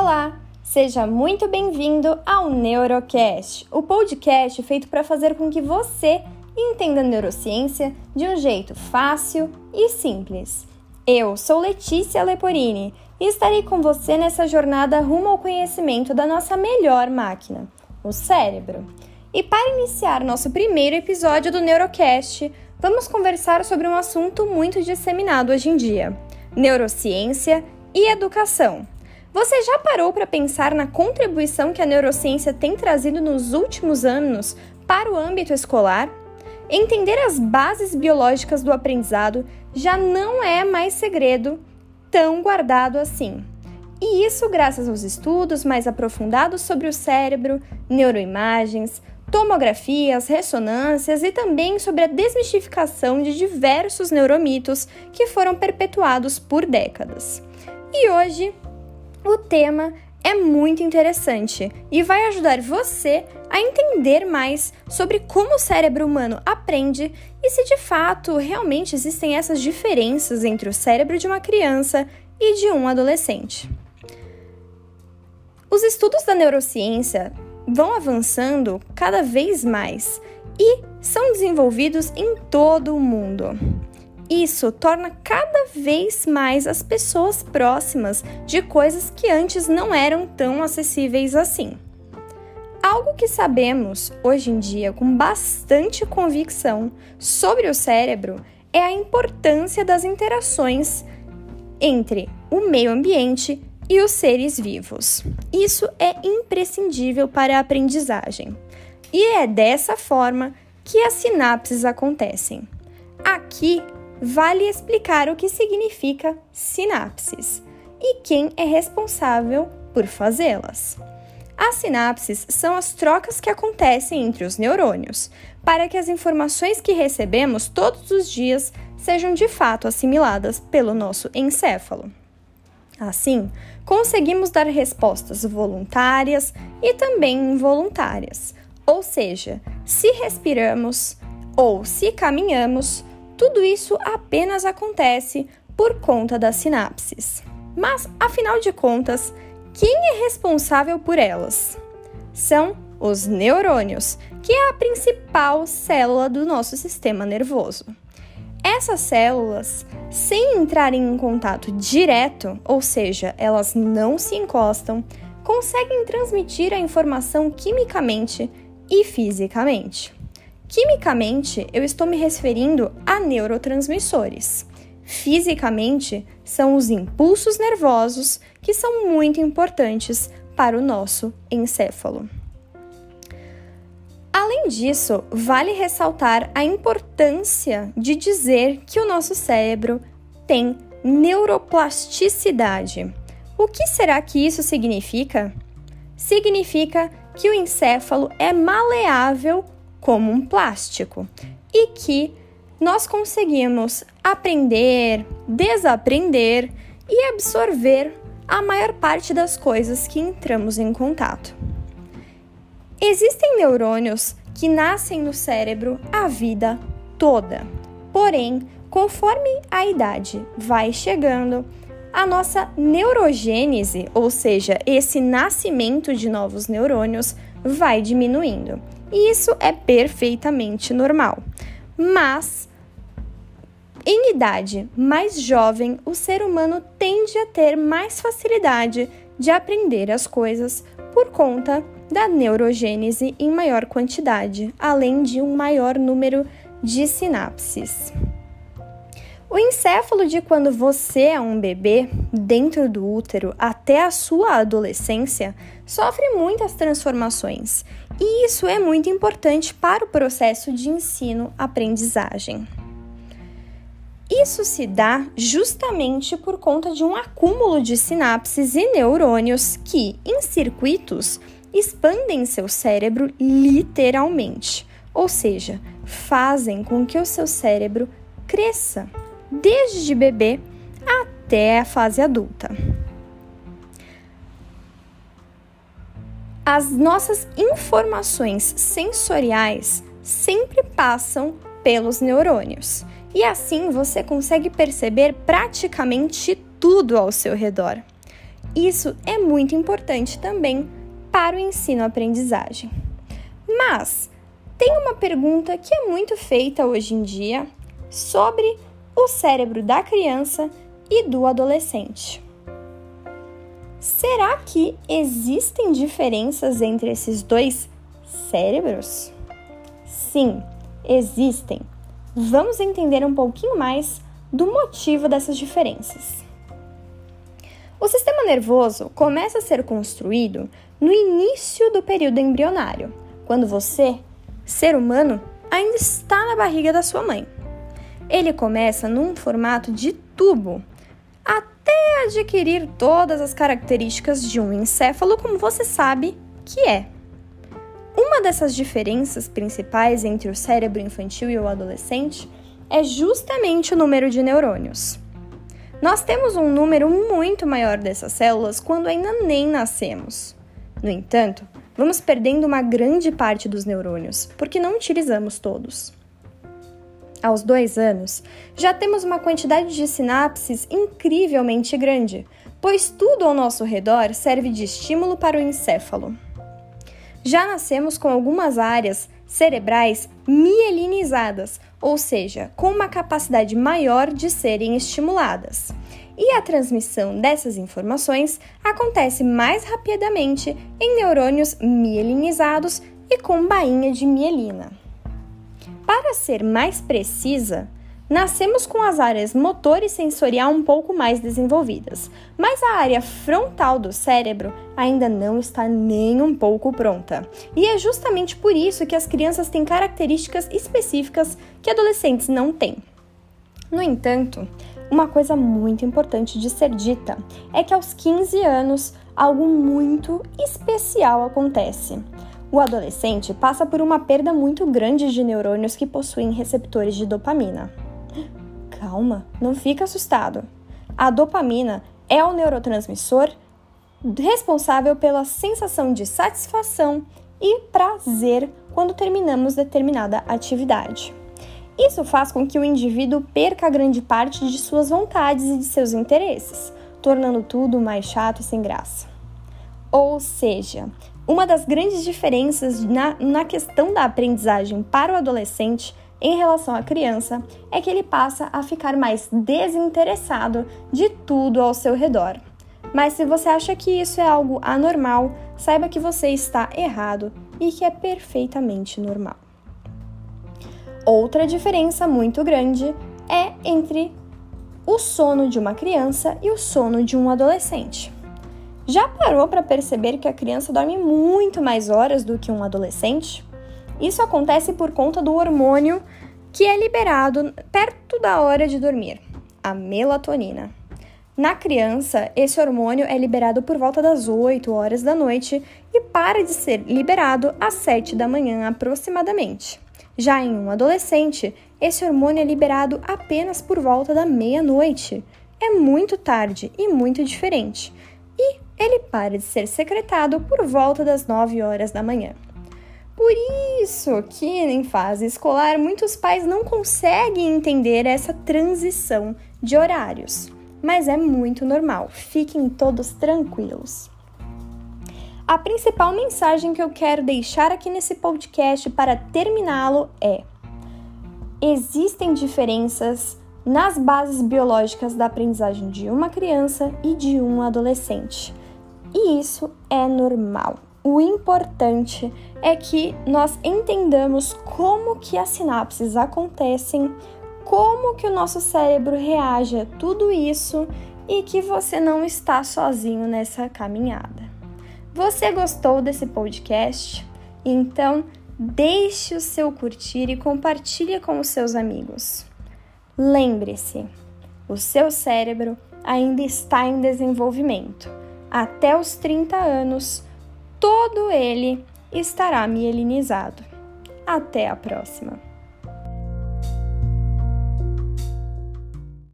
Olá, seja muito bem-vindo ao Neurocast, o podcast feito para fazer com que você entenda a neurociência de um jeito fácil e simples. Eu sou Letícia Leporini e estarei com você nessa jornada rumo ao conhecimento da nossa melhor máquina, o cérebro. E para iniciar nosso primeiro episódio do Neurocast, vamos conversar sobre um assunto muito disseminado hoje em dia: neurociência e educação. Você já parou para pensar na contribuição que a neurociência tem trazido nos últimos anos para o âmbito escolar? Entender as bases biológicas do aprendizado já não é mais segredo tão guardado assim. E isso graças aos estudos mais aprofundados sobre o cérebro, neuroimagens, tomografias, ressonâncias e também sobre a desmistificação de diversos neuromitos que foram perpetuados por décadas. E hoje, o tema é muito interessante e vai ajudar você a entender mais sobre como o cérebro humano aprende e se de fato realmente existem essas diferenças entre o cérebro de uma criança e de um adolescente. Os estudos da neurociência vão avançando cada vez mais e são desenvolvidos em todo o mundo. Isso torna cada vez mais as pessoas próximas de coisas que antes não eram tão acessíveis assim. Algo que sabemos hoje em dia com bastante convicção sobre o cérebro é a importância das interações entre o meio ambiente e os seres vivos. Isso é imprescindível para a aprendizagem. E é dessa forma que as sinapses acontecem. Aqui vale explicar o que significa sinapses e quem é responsável por fazê-las. As sinapses são as trocas que acontecem entre os neurônios, para que as informações que recebemos todos os dias sejam de fato assimiladas pelo nosso encéfalo. Assim, conseguimos dar respostas voluntárias e também involuntárias, ou seja, se respiramos ou se caminhamos, tudo isso apenas acontece por conta das sinapses. Mas, afinal de contas, quem é responsável por elas? São os neurônios, que é a principal célula do nosso sistema nervoso. Essas células, sem entrarem em contato direto, ou seja, elas não se encostam, conseguem transmitir a informação quimicamente e fisicamente. Quimicamente, eu estou me referindo a neurotransmissores. Fisicamente, são os impulsos nervosos que são muito importantes para o nosso encéfalo. Além disso, vale ressaltar a importância de dizer que o nosso cérebro tem neuroplasticidade. O que será que isso significa? Significa que o encéfalo é maleável como um plástico e que nós conseguimos aprender, desaprender e absorver a maior parte das coisas que entramos em contato. Existem neurônios que nascem no cérebro a vida toda. Porém, conforme a idade vai chegando, a nossa neurogênese, ou seja, esse nascimento de novos neurônios, vai diminuindo. E isso é perfeitamente normal. Mas, em idade mais jovem, o ser humano tende a ter mais facilidade de aprender as coisas por conta da neurogênese em maior quantidade, além de um maior número de sinapses. O encéfalo de quando você é um bebê dentro do útero até a sua adolescência sofre muitas transformações, e isso é muito importante para o processo de ensino-aprendizagem. Isso se dá justamente por conta de um acúmulo de sinapses e neurônios que, em circuitos, expandem seu cérebro literalmente, ou seja, fazem com que o seu cérebro cresça desde bebê até a fase adulta. As nossas informações sensoriais sempre passam pelos neurônios e assim você consegue perceber praticamente tudo ao seu redor. Isso é muito importante também para o ensino-aprendizagem. Mas tem uma pergunta que é muito feita hoje em dia sobre o cérebro da criança e do adolescente. Será que existem diferenças entre esses dois cérebros? Sim, existem. Vamos entender um pouquinho mais do motivo dessas diferenças. O sistema nervoso começa a ser construído no início do período embrionário, quando você, ser humano, ainda está na barriga da sua mãe. Ele começa num formato de tubo, até adquirir todas as características de um encéfalo, como você sabe que é. Uma dessas diferenças principais entre o cérebro infantil e o adolescente é justamente o número de neurônios. Nós temos um número muito maior dessas células quando ainda nem nascemos. No entanto, vamos perdendo uma grande parte dos neurônios, porque não utilizamos todos. Aos dois anos, já temos uma quantidade de sinapses incrivelmente grande, pois tudo ao nosso redor serve de estímulo para o encéfalo. Já nascemos com algumas áreas cerebrais mielinizadas, ou seja, com uma capacidade maior de serem estimuladas. E a transmissão dessas informações acontece mais rapidamente em neurônios mielinizados e com bainha de mielina. Para ser mais precisa, Nascemos com as áreas motor e sensorial um pouco mais desenvolvidas, mas a área frontal do cérebro ainda não está nem um pouco pronta. E é justamente por isso que as crianças têm características específicas que adolescentes não têm. No entanto, uma coisa muito importante de ser dita é que aos 15 anos algo muito especial acontece. O adolescente passa por uma perda muito grande de neurônios que possuem receptores de dopamina. Calma, não fica assustado. A dopamina é o neurotransmissor responsável pela sensação de satisfação e prazer quando terminamos determinada atividade. Isso faz com que o indivíduo perca grande parte de suas vontades e de seus interesses, tornando tudo mais chato e sem graça. Ou seja, uma das grandes diferenças na, na questão da aprendizagem para o adolescente em relação à criança é que ele passa a ficar mais desinteressado de tudo ao seu redor. Mas se você acha que isso é algo anormal, saiba que você está errado e que é perfeitamente normal. Outra diferença muito grande é entre o sono de uma criança e o sono de um adolescente. Já parou para perceber que a criança dorme muito mais horas do que um adolescente? Isso acontece por conta do hormônio que é liberado perto da hora de dormir, a melatonina. Na criança, esse hormônio é liberado por volta das 8 horas da noite e para de ser liberado às 7 da manhã aproximadamente. Já em um adolescente, esse hormônio é liberado apenas por volta da meia-noite. É muito tarde e muito diferente. E ele para de ser secretado por volta das 9 horas da manhã. Por isso que em fase escolar muitos pais não conseguem entender essa transição de horários. Mas é muito normal, fiquem todos tranquilos. A principal mensagem que eu quero deixar aqui nesse podcast para terminá-lo é: existem diferenças nas bases biológicas da aprendizagem de uma criança e de um adolescente. E isso é normal. O importante é que nós entendamos como que as sinapses acontecem, como que o nosso cérebro reage a tudo isso e que você não está sozinho nessa caminhada. Você gostou desse podcast? Então, deixe o seu curtir e compartilhe com os seus amigos. Lembre-se, o seu cérebro ainda está em desenvolvimento. Até os 30 anos, todo ele estará mielinizado. Até a próxima!